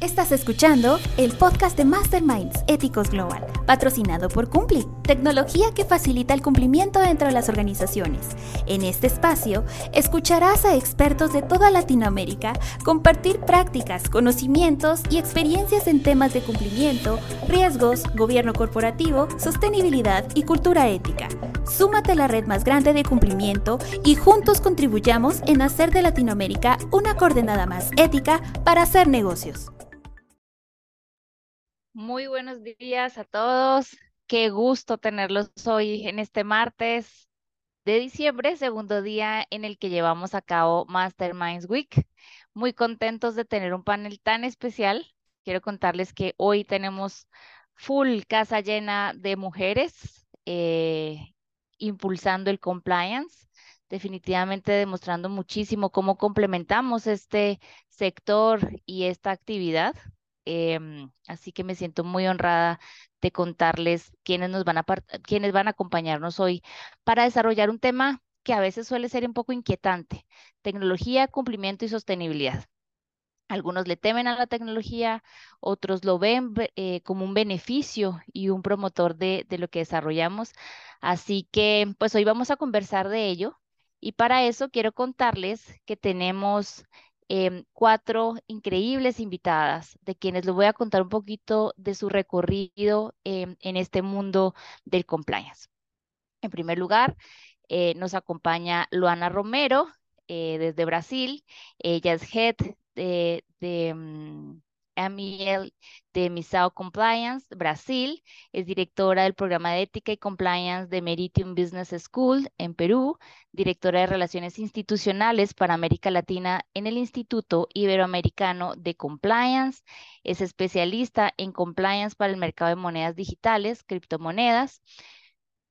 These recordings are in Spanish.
Estás escuchando el podcast de Masterminds Éticos Global, patrocinado por Cumpli, tecnología que facilita el cumplimiento dentro de las organizaciones. En este espacio, escucharás a expertos de toda Latinoamérica compartir prácticas, conocimientos y experiencias en temas de cumplimiento, riesgos, gobierno corporativo, sostenibilidad y cultura ética. Súmate a la red más grande de cumplimiento y juntos contribuyamos en hacer de Latinoamérica una coordenada más ética para hacer negocios. Muy buenos días a todos. Qué gusto tenerlos hoy en este martes de diciembre, segundo día en el que llevamos a cabo Masterminds Week. Muy contentos de tener un panel tan especial. Quiero contarles que hoy tenemos full casa llena de mujeres eh, impulsando el compliance definitivamente demostrando muchísimo cómo complementamos este sector y esta actividad. Em, así que me siento muy honrada de contarles quiénes nos van a quiénes van a acompañarnos hoy para desarrollar un tema que a veces suele ser un poco inquietante, tecnología, cumplimiento y sostenibilidad. Algunos le temen a la tecnología, otros lo ven eh, como un beneficio y un promotor de, de lo que desarrollamos. Así que, pues hoy vamos a conversar de ello. Y para eso quiero contarles que tenemos Em, cuatro increíbles invitadas de quienes les voy a contar un poquito de su recorrido em, en este mundo del compliance. En primer lugar, eh, nos acompaña Luana Romero eh, desde Brasil. Ella es head de, de mm, Amiel de Misao Compliance, Brasil. Es directora del programa de ética y compliance de Meridium Business School en Perú, directora de relaciones institucionales para América Latina en el Instituto Iberoamericano de Compliance. Es especialista en compliance para el mercado de monedas digitales, criptomonedas.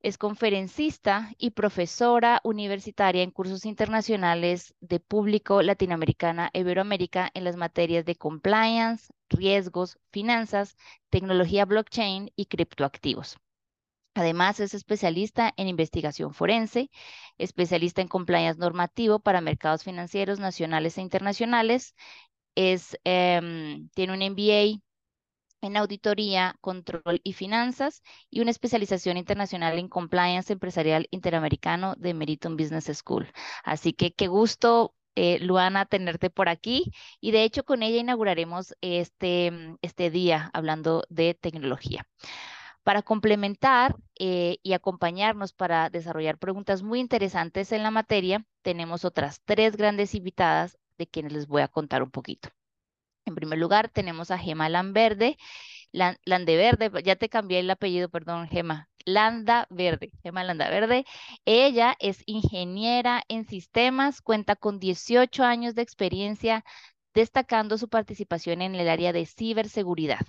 Es conferencista y profesora universitaria en cursos internacionales de público latinoamericana e Iberoamérica en las materias de compliance, riesgos, finanzas, tecnología blockchain y criptoactivos. Además, es especialista en investigación forense, especialista en compliance normativo para mercados financieros nacionales e internacionales. Es, em, tiene un MBA en auditoría, control y finanzas y una especialización internacional en compliance empresarial interamericano de Meriton Business School. Así que qué gusto, eh, Luana, tenerte por aquí y de hecho con ella inauguraremos este, mm, este día hablando de tecnología. Para complementar eh, y acompañarnos para desarrollar preguntas muy interesantes en la materia, tenemos otras tres grandes invitadas de quienes les voy a contar un poquito. En primer lugar, tenemos a Gema Lamberde, Landeverde, ya te cambié el apellido, perdón, Gema, Landa Verde, Gema Landa Verde. Ella es ingeniera en sistemas, cuenta con 18 años de experiencia, destacando su participación en el área de ciberseguridad.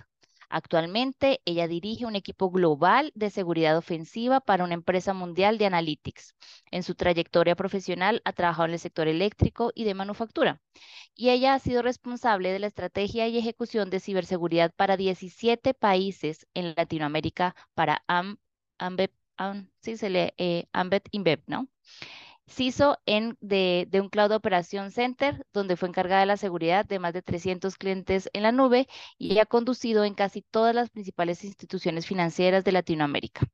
Actualmente, ella dirige un equipo global de seguridad ofensiva para una empresa mundial de analytics. En su trayectoria profesional ha trabajado en el sector eléctrico y de manufactura. Y ella ha sido responsable de la estrategia y ejecución de ciberseguridad para 17 países en Latinoamérica para Ambet, sí, se lee eh, Ambet InBev, ¿no? CISO en, de, de, un Cloud Operation Center, donde fue encargada de la seguridad de más de 300 clientes en la nube y ha conducido en casi todas las principales instituciones financieras de Latinoamérica.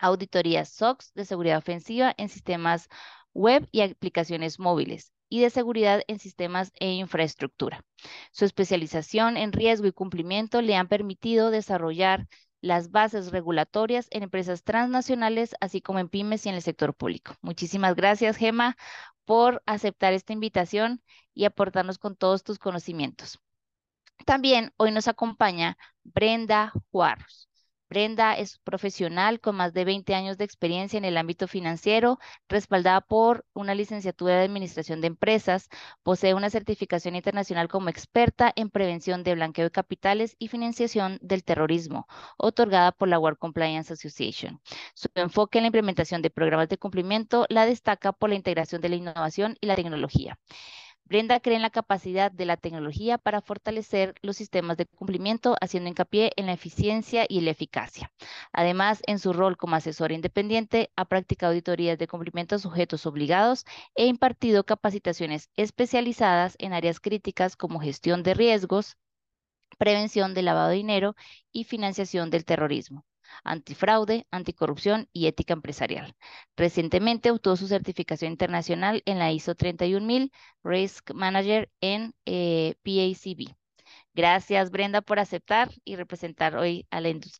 Auditorías SOX de seguridad ofensiva en sistemas web y aplicaciones móviles y de seguridad en sistemas e infraestructura. Su especialización en riesgo y cumplimiento le han permitido desarrollar las bases regulatorias en empresas transnacionales, así como en pymes y en el sector público. Muchísimas gracias, Gema, por aceptar esta invitación y aportarnos con todos tus conocimientos. También hoy nos acompaña Brenda Juarros. Brenda es profesional con más de 20 años de experiencia en el ámbito financiero, respaldada por una licenciatura de Administración de Empresas, posee una certificación internacional como experta en prevención de blanqueo de capitales y financiación del terrorismo, otorgada por la World Compliance Association. Su enfoque en la implementación de programas de cumplimiento la destaca por la integración de la innovación y la tecnología. Brenda cree en la capacidad de la tecnología para fortalecer los sistemas de cumplimiento, haciendo hincapié en la eficiencia y la eficacia. Además, en su rol como asesora independiente, ha practicado auditorías de cumplimiento a sujetos obligados e impartido capacitaciones especializadas en áreas críticas como gestión de riesgos, prevención del lavado de dinero y financiación del terrorismo antifraude, anticorrupción y ética empresarial. Recientemente obtuvo su certificación internacional en la ISO 31000 Risk Manager en eh, PACB. Gracias, Brenda, por aceptar y representar hoy a la industria